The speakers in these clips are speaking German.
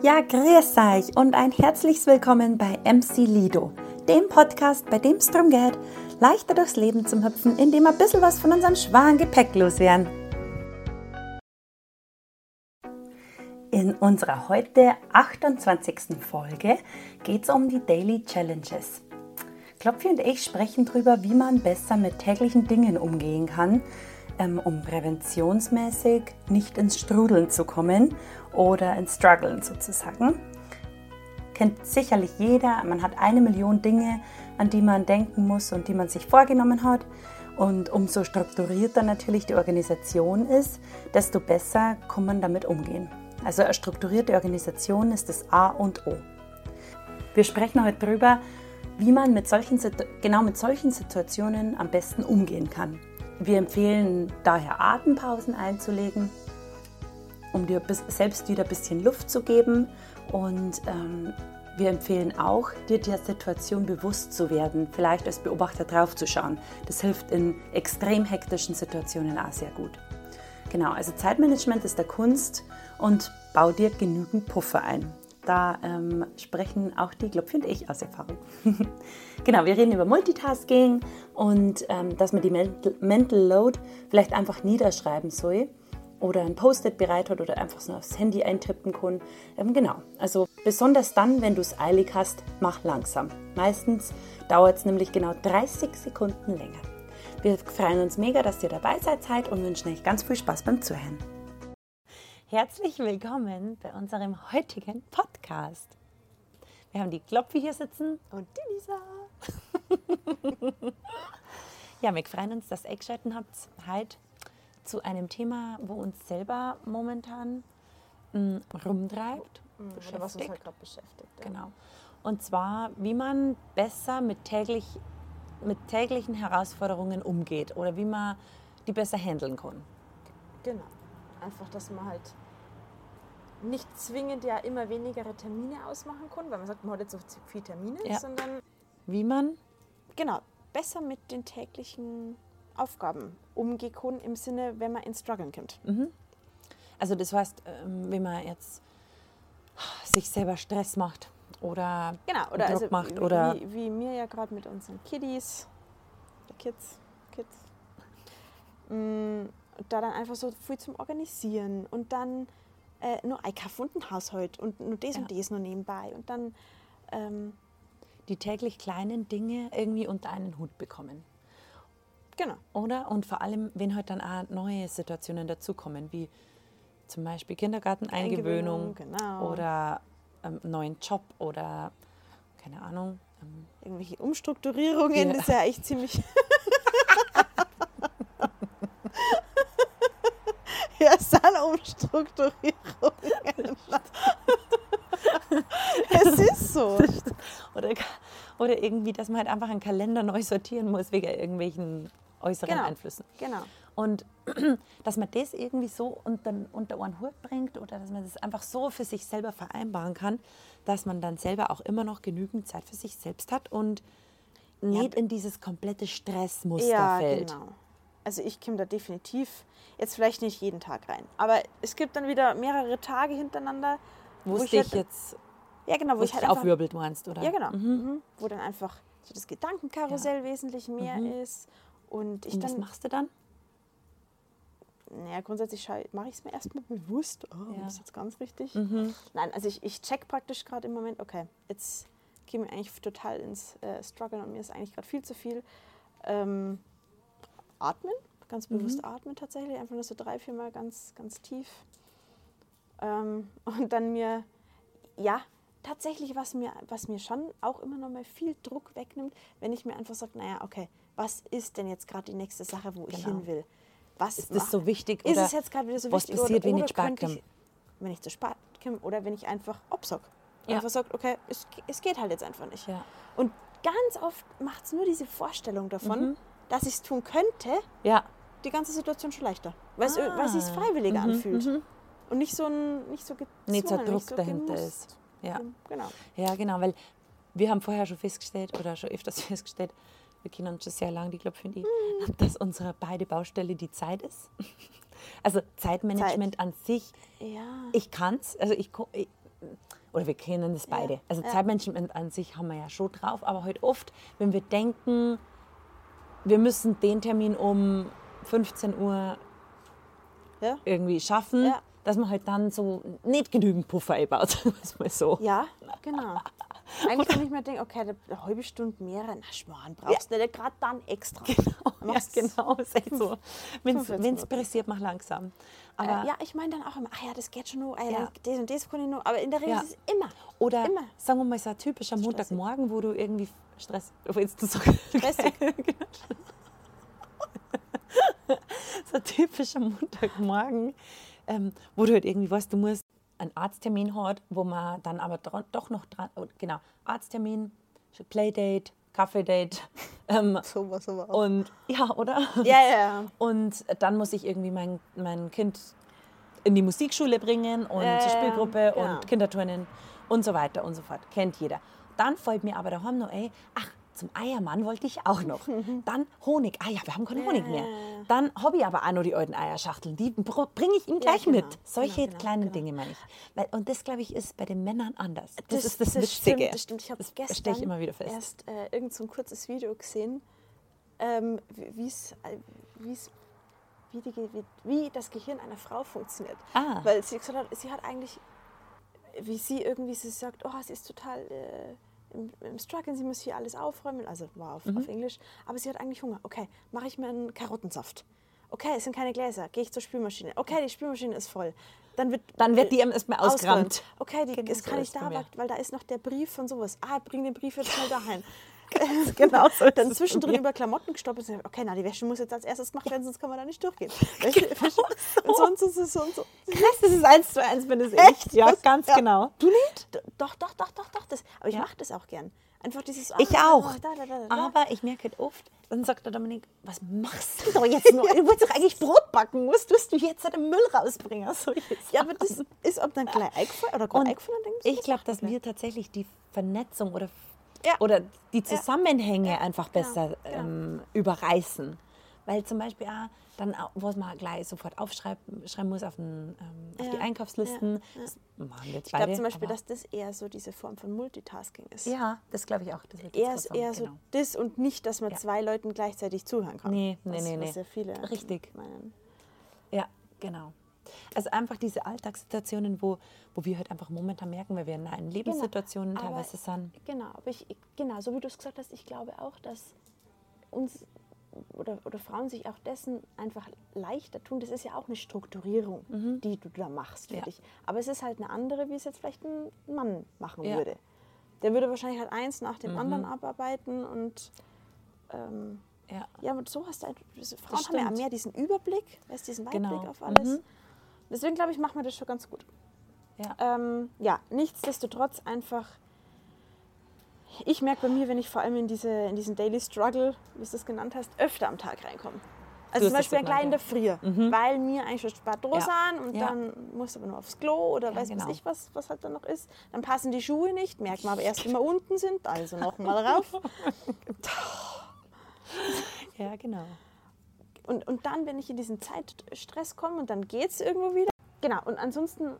Ja, grüß euch und ein herzliches Willkommen bei MC Lido, dem Podcast, bei dem es darum geht, leichter durchs Leben zu hüpfen, indem wir ein bisschen was von unserem schweren Gepäck loswerden. In unserer heute 28. Folge geht es um die Daily Challenges. Klopfi und ich sprechen darüber, wie man besser mit täglichen Dingen umgehen kann, ähm, um präventionsmäßig nicht ins Strudeln zu kommen oder ins Struggeln sozusagen. Kennt sicherlich jeder, man hat eine Million Dinge, an die man denken muss und die man sich vorgenommen hat. Und umso strukturierter natürlich die Organisation ist, desto besser kann man damit umgehen. Also eine strukturierte Organisation ist das A und O. Wir sprechen heute darüber, wie man mit solchen, genau mit solchen Situationen am besten umgehen kann. Wir empfehlen daher Atempausen einzulegen, um dir selbst wieder ein bisschen Luft zu geben. Und ähm, wir empfehlen auch, dir der Situation bewusst zu werden, vielleicht als Beobachter draufzuschauen. Das hilft in extrem hektischen Situationen auch sehr gut. Genau, also Zeitmanagement ist der Kunst und bau dir genügend Puffer ein. Da ähm, sprechen auch die, glaube finde ich, aus Erfahrung. genau, wir reden über Multitasking und ähm, dass man die Mental Load vielleicht einfach niederschreiben soll oder ein Post-it bereit hat oder einfach so aufs Handy eintippen kann. Ähm, genau, also besonders dann, wenn du es eilig hast, mach langsam. Meistens dauert es nämlich genau 30 Sekunden länger. Wir freuen uns mega, dass ihr dabei seid und wünschen euch ganz viel Spaß beim Zuhören. Herzlich willkommen bei unserem heutigen Podcast. Wir haben die Klopfi hier sitzen und die Lisa. ja, wir freuen uns, dass ihr eingeschaltet habt heute zu einem Thema, wo uns selber momentan mh, mm, rumtreibt. Mhm, was uns halt gerade beschäftigt. Ja. Genau. Und zwar, wie man besser mit, täglich, mit täglichen Herausforderungen umgeht oder wie man die besser handeln kann. Genau einfach, dass man halt nicht zwingend ja immer weniger Termine ausmachen kann, weil man sagt, man hat jetzt so viele Termine, ja. sondern wie man genau besser mit den täglichen Aufgaben umgehen kann im Sinne, wenn man ins Struggeln kommt. Mhm. Also das heißt, ähm, wenn man jetzt sich selber Stress macht oder genau oder Druck also macht wie, oder wie, wie mir ja gerade mit unseren Kiddies, Kids, Kids. Mm, da dann einfach so viel zum Organisieren und dann äh, nur ein Kaffee und ein Haushalt und nur das ja. und das nur nebenbei und dann ähm, die täglich kleinen Dinge irgendwie unter einen Hut bekommen. Genau. Oder? Und vor allem, wenn halt dann auch neue Situationen dazukommen, wie zum Beispiel Kindergarten-Eingewöhnung genau. oder ähm, neuen Job oder keine Ahnung. Ähm, Irgendwelche Umstrukturierungen, ja. das ist ja echt ziemlich. Ja, es sind Umstrukturierungen. es ist so. Oder, oder irgendwie, dass man halt einfach einen Kalender neu sortieren muss wegen irgendwelchen äußeren genau. Einflüssen. Genau. Und dass man das irgendwie so unter, unter einen Hut bringt oder dass man das einfach so für sich selber vereinbaren kann, dass man dann selber auch immer noch genügend Zeit für sich selbst hat und nicht ja. in dieses komplette Stressmuster ja, fällt. Genau also ich komme da definitiv jetzt vielleicht nicht jeden Tag rein. Aber es gibt dann wieder mehrere Tage hintereinander, wo, wo ich dich halt, jetzt ja, genau, wo, wo ich halt aufwirbelt meinst, oder? Ja, genau. Mhm. Mhm. Wo dann einfach so das Gedankenkarussell ja. wesentlich mehr mhm. ist. Und, ich Und dann, was machst du dann? Naja, grundsätzlich mache ich es mir erstmal bewusst. Oh, ja. das ist jetzt ganz richtig. Mhm. Nein, also ich, ich check praktisch gerade im Moment, okay, jetzt gehe ich eigentlich total ins äh, Struggle und mir ist eigentlich gerade viel zu viel. Ähm, atmen, ganz mhm. bewusst mhm. atmen tatsächlich, einfach nur so drei, vier Mal ganz, ganz tief. Ähm, und dann mir, ja, tatsächlich, was mir, was mir schon auch immer noch mal viel Druck wegnimmt, wenn ich mir einfach sage, naja, okay, was ist denn jetzt gerade die nächste Sache, wo genau. ich hin will? Was ist das so wichtig? Ist es jetzt gerade wieder so was wichtig? Was passiert, oder, wenn ich spät komme? Wenn ich zu spät komme oder wenn ich einfach absag. Ja. Einfach sagt, okay, es, es geht halt jetzt einfach nicht. Ja. Und ganz oft macht es nur diese Vorstellung davon, mhm dass ich es tun könnte, ja. die ganze Situation schon leichter. Weil ah. es sich freiwilliger mhm, anfühlt. Mhm. Und nicht so ein nicht so Nicht so Druck nicht so dahinter ist. Ja. Genau. ja, genau, weil wir haben vorher schon festgestellt oder schon öfters festgestellt, wir kennen uns schon sehr lange, die glaube finde ich, mhm. dass unsere beide Baustelle die Zeit ist. Also Zeitmanagement Zeit. an sich, ja. ich kann es, also ich, ich oder wir kennen das beide. Ja. Also Zeitmanagement an sich haben wir ja schon drauf, aber halt oft, wenn wir denken, wir müssen den Termin um 15 Uhr ja. irgendwie schaffen, ja. dass man halt dann so nicht genügend Puffer einbaut, mal so. Ja, genau. Eigentlich kann ich mir denken, okay, eine halbe Stunde mehr, na Schmarrn, brauchst du nicht gerade dann extra. Genau, ja, genau, ist echt so. Wenn es pressiert, mach langsam. Aber äh, ja, ich meine dann auch immer, ach ja, das geht schon nur, äh, ja. das und das kann ich nur. Aber in der Regel ja. ist es immer. Oder immer. sagen wir mal, so ein typischer Montagmorgen, wo du irgendwie Stress, du so stressig. so ein typischer Montagmorgen, ähm, wo du halt irgendwie weißt, du musst einen Arzttermin hat, wo man dann aber doch noch dran, oh, genau, Arzttermin, Playdate, Kaffeedate. Ähm, so was aber auch. Und ja, oder? Ja, ja. Und dann muss ich irgendwie mein, mein Kind in die Musikschule bringen und ja, zur Spielgruppe und Kinderturnen und so weiter und so fort. Kennt jeder. Dann fällt mir aber daheim noch, ey, ach, zum Eiermann wollte ich auch noch. Dann Honig. Ah ja, wir haben keinen Honig mehr. Dann habe ich aber auch noch die alten Eierschachteln. Die bringe ich ihm gleich ja, genau. mit. Solche genau, genau, kleinen genau. Dinge meine ich. Weil, und das, glaube ich, ist bei den Männern anders. Das, das ist das, das Witzige. Stimmt, das stimmt. Ich habe gestern ich immer wieder fest. erst äh, irgend so ein kurzes Video gesehen, ähm, wie's, äh, wie's, wie, die, wie, wie das Gehirn einer Frau funktioniert. Ah. Weil sie gesagt hat, sie hat eigentlich, wie sie irgendwie sie sagt, oh, sie ist total... Äh, im, im Struggle, sie muss hier alles aufräumen, also war auf, mhm. auf Englisch, aber sie hat eigentlich Hunger. Okay, mache ich mir einen Karottensaft. Okay, es sind keine Gläser, gehe ich zur Spülmaschine. Okay, die Spülmaschine ist voll. Dann wird, dann wird die erstmal ausgeräumt. Okay, die, genau, es kann nicht da, weil, weil da ist noch der Brief von sowas. Ah, bring den Brief jetzt schnell dahein. genau so. Dann zwischendrin über Klamotten gestoppt und okay, na, die Wäsche muss jetzt als erstes gemacht werden, sonst kann man da nicht durchgehen. Genau so. Und sonst ist es so und so. Krass, das ist eins zu eins, wenn es echt, ja, ganz ja. genau. Du nicht? Doch, doch, doch, doch, doch. Das. Aber ich ja. mache das auch gern. Einfach dieses. Ah, ich auch. Da, da, da, Aber ich merke halt oft, dann sagt der Dominik, was machst du doch jetzt nur? Du wolltest doch eigentlich Brot backen, musst, du jetzt den Müll rausbringen. So ja, aber das ist ob dann gleich eingefallen oder gerade eingefallen? Ich glaube, dass wir tatsächlich die Vernetzung oder ja. oder die Zusammenhänge ja. einfach genau, besser genau. Ähm, überreißen. Weil zum Beispiel auch dann, was man gleich sofort aufschreiben muss auf, den, ähm, auf die Einkaufslisten. Ich glaube zum Beispiel, dass das eher so diese Form von Multitasking ist. Ja, das glaube ich auch. Das eher ist eher so genau. das und nicht, dass man zwei Leuten gleichzeitig zuhören kann. Nee, nee, nee. Was nee. ja viele Richtig. Meinen. Ja, genau. Also einfach diese Alltagssituationen, wo, wo wir halt einfach momentan merken, weil wir in einer Lebenssituationen genau. teilweise sind. Genau, aber ich, genau, so wie du es gesagt hast, ich glaube auch, dass uns oder, oder Frauen sich auch dessen einfach leichter tun. Das ist ja auch eine Strukturierung, mhm. die du da machst für ja. dich. Aber es ist halt eine andere, wie es jetzt vielleicht ein Mann machen ja. würde. Der würde wahrscheinlich halt eins nach dem mhm. anderen abarbeiten und ähm, ja. ja, und so hast du halt, Frauen haben ja mehr diesen Überblick, diesen Weitblick genau. auf alles. Mhm. Deswegen glaube ich, machen wir das schon ganz gut. Ja. Ähm, ja, nichtsdestotrotz einfach. Ich merke bei mir, wenn ich vor allem in, diese, in diesen Daily Struggle, wie du es genannt hast, öfter am Tag reinkomme. Also zum Beispiel ein kleiner Früh, mhm. weil mir eigentlich schon dran ja. und ja. dann muss aber nur aufs Klo oder ja, weiß genau. was ich was, was halt dann noch ist. Dann passen die Schuhe nicht, merkt man aber erst, wenn wir unten sind, also nochmal rauf. ja, genau. Und, und dann, wenn ich in diesen Zeitstress komme und dann geht es irgendwo wieder. Genau, und ansonsten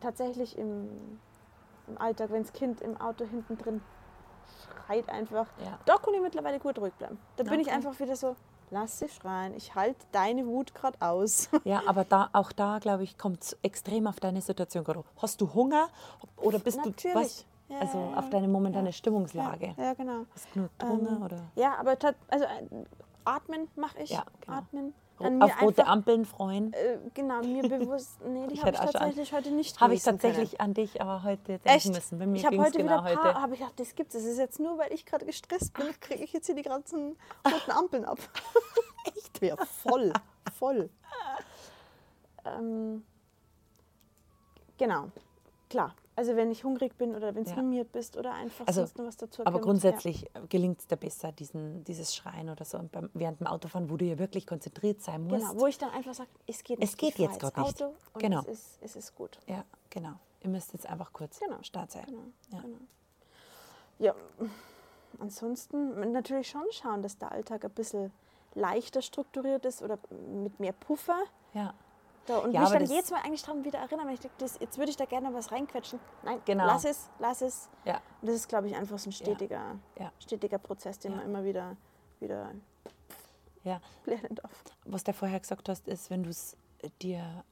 tatsächlich im, im Alltag, wenn das Kind im Auto hinten drin schreit einfach, ja. da kann ich mittlerweile gut ruhig bleiben. Da bin ich einfach wieder so, lass sie schreien, ich halte deine Wut gerade aus. Ja, aber da, auch da, glaube ich, kommt es extrem auf deine Situation gerade. Hast du Hunger oder bist Natürlich. du was? Ja, also auf deine momentane ja. Stimmungslage. Ja, ja, genau. Hast du nur Hunger ähm, oder? Ja, aber also äh, Atmen mache ich. Ja, genau. Atmen. An auf rote einfach, Ampeln freuen. Äh, genau, mir bewusst. Nee, die habe ich tatsächlich heute nicht Habe ich tatsächlich können. an dich, aber heute denken müssen. Bei mir ich habe heute genau wieder paar, habe ich gedacht, das gibt es. Das ist jetzt nur, weil ich gerade gestresst bin, kriege ich jetzt hier die ganzen roten Ampeln ab. Echt? Ja, voll, voll. ähm, genau, klar. Also wenn ich hungrig bin oder wenn du ja. animiert bist oder einfach also, sonst noch was dazu Aber grundsätzlich ja. gelingt es dir besser, diesen, dieses Schreien oder so beim, während dem Autofahren, wo du ja wirklich konzentriert sein musst. Genau, wo ich dann einfach sage, es geht nicht. Es geht jetzt gerade nicht. Auto und genau. es, ist, es ist gut. Ja, genau. Ihr müsst jetzt einfach kurz genau. Start sein. Genau. Ja. Genau. ja, ansonsten natürlich schon schauen, dass der Alltag ein bisschen leichter strukturiert ist oder mit mehr Puffer. Ja. Da, und Ja, mich dann jedes Mal eigentlich daran wieder erinnern, wenn ich denke, das, jetzt würde ich da gerne was reinquetschen. Nein, Genau. lass es, lass es. Ja. Und das ist, glaube ich, einfach so ein stetiger, Ja. stetiger Prozess, den man immer wieder, wieder Ja. lernen darf. Was du vorher gesagt hast, ist, wenn du es dir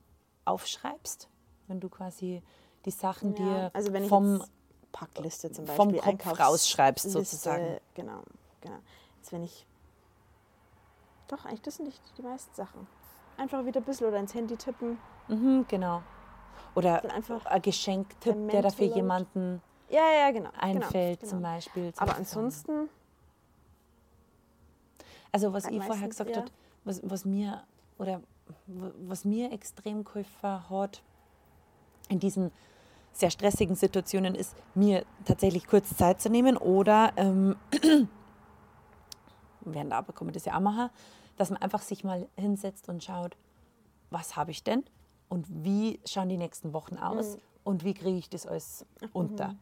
aufschreibst, wenn du quasi die Sachen dir also vom Packliste zum Beispiel, vom Kopf Einkaufs- rausschreibst, Liste, sozusagen. Genau, genau. Jetzt wenn ich, doch eigentlich das sind nicht die meisten Sachen. Einfach wieder ein bisschen oder ins Handy tippen. Mhm, genau. Oder einfach ein Geschenktipp, der der da für Mental Load. jemanden Ja, ja, genau. einfällt, genau, zum genau. Beispiel. Aber solche Sachen. ansonsten, Also was Halt ich vorher meistens, gesagt ja. habe, was, was mir oder was mir extrem geholfen hat in diesen sehr stressigen Situationen ist, mir tatsächlich kurz Zeit zu nehmen oder ähm, während der Arbeit kann man das ja auch machen, dass man einfach sich mal hinsetzt und schaut, was habe ich denn? Und wie schauen die nächsten Wochen aus? Und wie kriege ich das alles unter.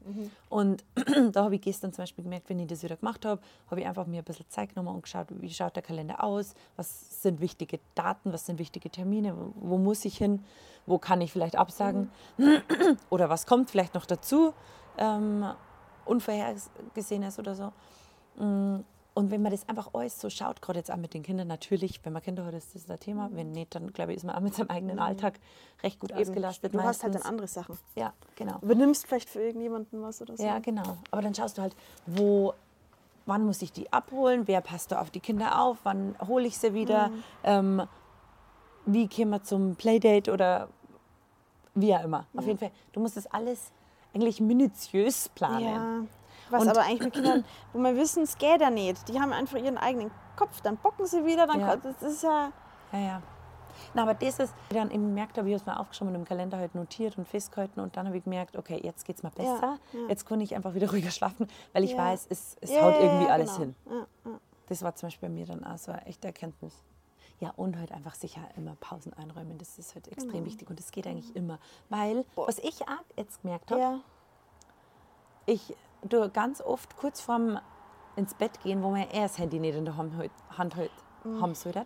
Und da habe ich gestern zum Beispiel gemerkt, wenn ich das wieder gemacht habe, habe ich einfach mir ein bisschen Zeit genommen und geschaut, wie schaut der Kalender aus, was sind wichtige Daten, was sind wichtige Termine, wo, muss ich hin, wo kann ich vielleicht absagen? Oder was kommt vielleicht noch dazu, ähm, Unvorhergesehenes oder so. Und wenn man das einfach alles so schaut, gerade jetzt auch mit den Kindern, natürlich, wenn man Kinder hat, ist das ein Thema. Wenn nicht, dann glaube ich, ist man auch mit seinem eigenen Alltag recht gut ausgelastet. du hast halt dann meistens. andere Sachen. Ja, genau. Übernimmst vielleicht für irgendjemanden was oder so. Ja, genau. Aber dann schaust du halt, wo, wann muss ich die abholen, wer passt da auf die Kinder auf, wann hole ich sie wieder, Mhm. ähm, wie gehen wir zum Playdate oder wie auch immer. Auf jeden Fall, du musst das alles eigentlich minutiös planen. Ja. Was Und- aber eigentlich mit Kindern, wo wir wissen, es geht ja nicht. Die haben einfach ihren eigenen Kopf, dann bocken sie wieder, dann Ja. das ist ja. Ja, ja. Na, aber das ist, dann eben gemerkt habe, ich habe es mir aufgeschrieben und im Kalender halt notiert und festgehalten und dann habe ich gemerkt, okay, jetzt geht es mir besser, ja. jetzt kann ich einfach wieder ruhiger schlafen, weil ich Ja. weiß, es, es Ja, haut ja, irgendwie ja, alles genau. hin. Ja, ja. Das war zum Beispiel bei mir dann auch so eine echte Erkenntnis. Ja, und halt einfach sicher immer Pausen einräumen, das ist halt extrem Genau. wichtig und das geht eigentlich immer. Weil, was ich auch jetzt gemerkt habe, ja. ich du ganz oft kurz vorm ins Bett gehen, wo man eher das Handy nicht in der Hand, Hand Mhm. haben sollte,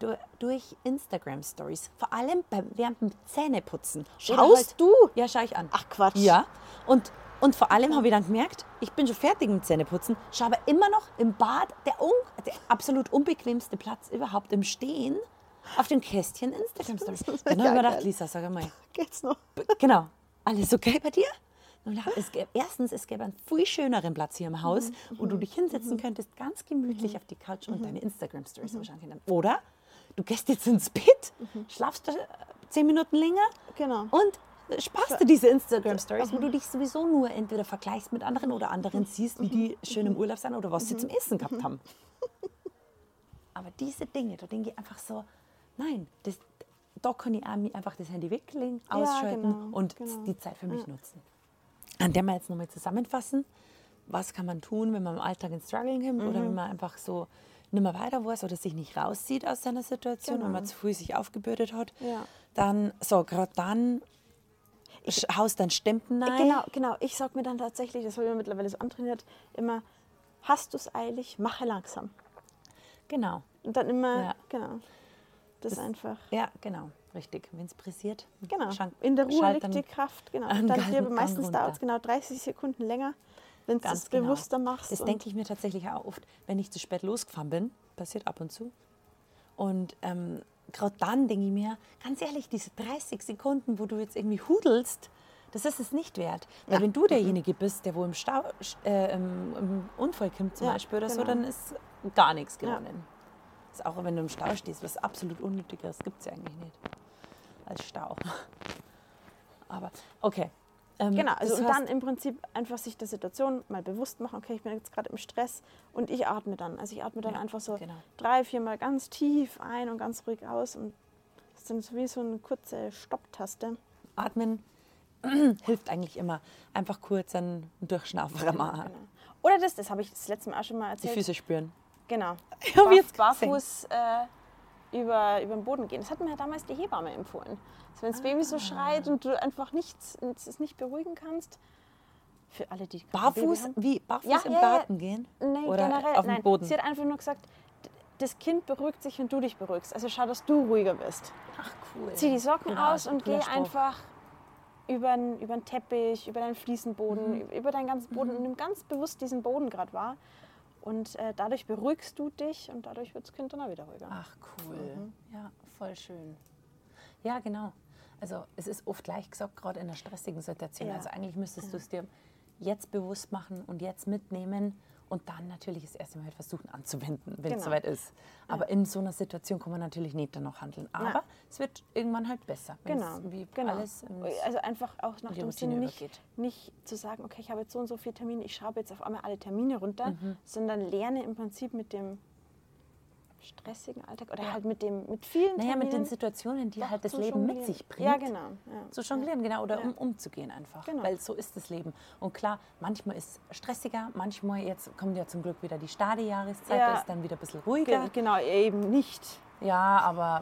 du, durch Instagram Stories, vor allem beim, während dem Zähneputzen. Schaust halt- du? Ja, schaue ich an. Ach Quatsch. Ja, und, und vor allem habe ich dann gemerkt, ich bin schon fertig mit Zähneputzen, schaue aber immer noch im Bad, der, un, der absolut unbequemste Platz überhaupt im Stehen, auf dem Kästchen Instagram Stories. Das ist Dann habe ich mir gedacht. Lisa, sag mal, Geht's noch? Genau. Alles okay bei dir? Es gäbe, erstens, es gäbe einen viel schöneren Platz hier im Haus, wo du dich hinsetzen könntest, ganz gemütlich auf die Couch und deine Instagram-Stories anschauen können. Oder du gehst jetzt ins Bett, schlafst da zehn Minuten länger Genau. und sparst dir diese Instagram-Stories, wo du dich sowieso nur entweder vergleichst mit anderen oder anderen siehst, wie die schön im Urlaub sind oder was sie zum Essen gehabt haben. Aber diese Dinge, da denke ich einfach so, nein, das, da kann ich einfach das Handy weglegen, Ja, ausschalten genau, und genau. die Zeit für mich nutzen. An der wir jetzt nochmal zusammenfassen, was kann man tun, wenn man im Alltag ins Struggling kommt oder Mhm. wenn man einfach so nicht mehr weiter weiß oder sich nicht rauszieht aus seiner Situation, wenn man zu früh sich aufgebürdet hat, Genau. Ja. dann, so, gerade dann sch- haust dann Stempen rein. Genau, genau. Ich sag mir dann tatsächlich, das habe ich mir mittlerweile so antrainiert, immer, hast du es eilig, mache langsam. Genau. Und dann immer, Ja. genau. Das, ist einfach. Ja, genau. Richtig. Wenn es pressiert, Genau. schank- In der Ruhe liegt die Kraft. Genau. Dann hier, meistens dauert es genau 30 Sekunden länger, wenn du es genau. bewusster machst. Das denke ich mir tatsächlich auch oft, wenn ich zu spät losgefahren bin. Passiert ab und zu. Und ähm, gerade dann denke ich mir, ganz ehrlich, diese 30 Sekunden, wo du jetzt irgendwie hudelst, das ist es nicht wert. Weil Ja. wenn du derjenige bist, der wo im, Stau, äh, im, im Unfall kommt zum Ja, Beispiel oder so, genau. dann ist gar nichts Ja. gewonnen. Ist auch wenn du im Stau stehst, was absolut unnötig ist, gibt es ja eigentlich nicht. Als Stau. Aber okay. Ähm, Genau, also und dann im Prinzip einfach sich der Situation mal bewusst machen, okay, ich bin jetzt gerade im Stress und ich atme dann. Also ich atme dann Ja, einfach so genau. drei, viermal ganz tief ein und ganz ruhig aus und das ist dann so wie so eine kurze Stopptaste. Atmen hilft eigentlich immer. Einfach kurz einen Durchschnaufer machen. Genau. Oder das, das habe ich das letzte Mal auch schon mal Die erzählt. Füße spüren. Genau. Ich Barf- jetzt barfuß äh, über, über den Boden gehen. Das hat mir ja damals die Hebamme empfohlen. Also wenn das Baby Ah. so schreit und du einfach nichts, es nicht beruhigen kannst. Für alle, die Barfuß, wie barfuß Ja, im ja, ja. Garten gehen? Oder generell. auf nein. dem Boden? Sie hat einfach nur gesagt, das Kind beruhigt sich, wenn du dich beruhigst. Also schau, dass du ruhiger bist. Ach cool. Zieh die Socken Genau, aus und geh einfach über den, über den Teppich, über deinen Fliesenboden, Mhm. über deinen ganzen Boden und nimm ganz bewusst diesen Boden gerade wahr. Und äh, dadurch beruhigst du dich und dadurch wird das Kind dann auch wieder ruhiger. Ach cool. Ja, voll schön. Ja, genau. Also es ist oft leicht gesagt, gerade in einer stressigen Situation. Ja. Also eigentlich müsstest du es dir jetzt bewusst machen und jetzt mitnehmen und dann natürlich das erste Mal halt versuchen anzuwenden, wenn es Genau. soweit ist. Aber in so einer Situation kann man natürlich nicht dann noch handeln. Aber Nein. es wird irgendwann halt besser, Genau, wie genau. alles Also einfach auch nach dem Sinn nicht, nicht zu sagen, okay, ich habe jetzt so und so viele Termine, ich schraube jetzt auf einmal alle Termine runter, sondern lerne im Prinzip mit dem stressigen Alltag oder halt mit dem mit vielen Naja, mit den Terminen Situationen, die halt das Leben mit jonglieren. sich bringt. Ja, genau. Ja. zu jonglieren, genau, oder Ja. um umzugehen einfach. Genau. Weil so ist das Leben. Und klar, manchmal ist es stressiger, manchmal, jetzt kommt ja zum Glück wieder die Stade-Jahreszeit, Ja. da ist dann wieder ein bisschen ruhiger. Ge genau, eben nicht. Ja, aber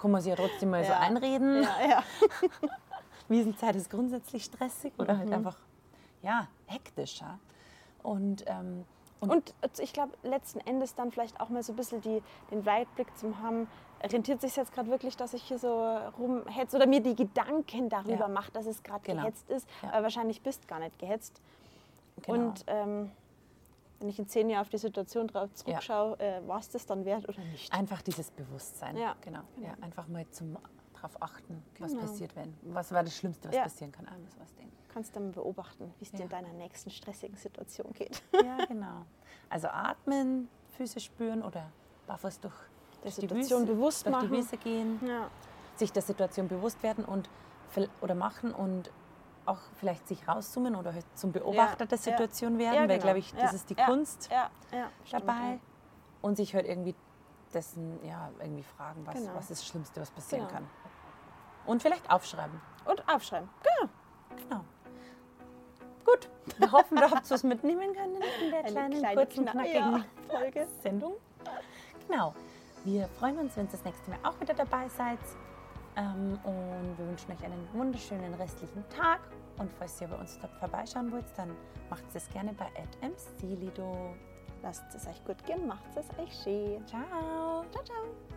kann man sich ja trotzdem mal so Ja. einreden. Ja, ja. Wiesenzeit ist grundsätzlich stressig oder Mhm. halt einfach, ja, hektischer. Und, ähm, und, Und ich glaube, letzten Endes dann vielleicht auch mal so ein bisschen die, den Weitblick zu haben, rentiert sich jetzt gerade wirklich, dass ich hier so rumhetze oder mir die Gedanken darüber Ja. mache, dass es gerade Genau. gehetzt ist. Ja. Aber wahrscheinlich bist gar nicht gehetzt. genau. Und ähm, wenn ich in zehn Jahren auf die Situation drauf zurückschaue, äh, war es das dann wert oder nicht? Einfach dieses Bewusstsein. Ja, Genau. genau. Ja, einfach mal zum drauf achten, was Genau. passiert, wenn. Was war das Schlimmste, was Ja. passieren kann? Alles was denken. kannst dann beobachten, wie es dir Ja. in deiner nächsten stressigen Situation geht. Ja, genau. Also atmen, Füße spüren oder barfuß durch, Der durch Situation die Wiese, bewusst durch machen. die Wiese gehen, Ja, sich der Situation bewusst werden und oder machen und auch vielleicht sich rauszoomen oder halt zum Beobachter der ja. Situation werden, Ja, weil genau. glaube ich, das Ja, ist die ja, Kunst ja, ja, dabei ja. und sich halt irgendwie dessen ja irgendwie fragen, was, Genau. was ist das Schlimmste, was passieren Genau. kann. Und vielleicht aufschreiben. Und aufschreiben. Genau. Genau. Gut, wir hoffen, ihr habt was mitnehmen können in der Eine kleinen, kleine kurzen, Kna- knackigen ja, Folge. Sendung. Genau. Wir freuen uns, wenn ihr das nächste Mal auch wieder dabei seid. Ähm, und wir wünschen euch einen wunderschönen restlichen Tag. Und falls ihr bei uns vorbeischauen wollt, dann macht es gerne bei @mclido. Lasst es euch gut gehen, macht es euch schön. Ciao. Ciao, ciao.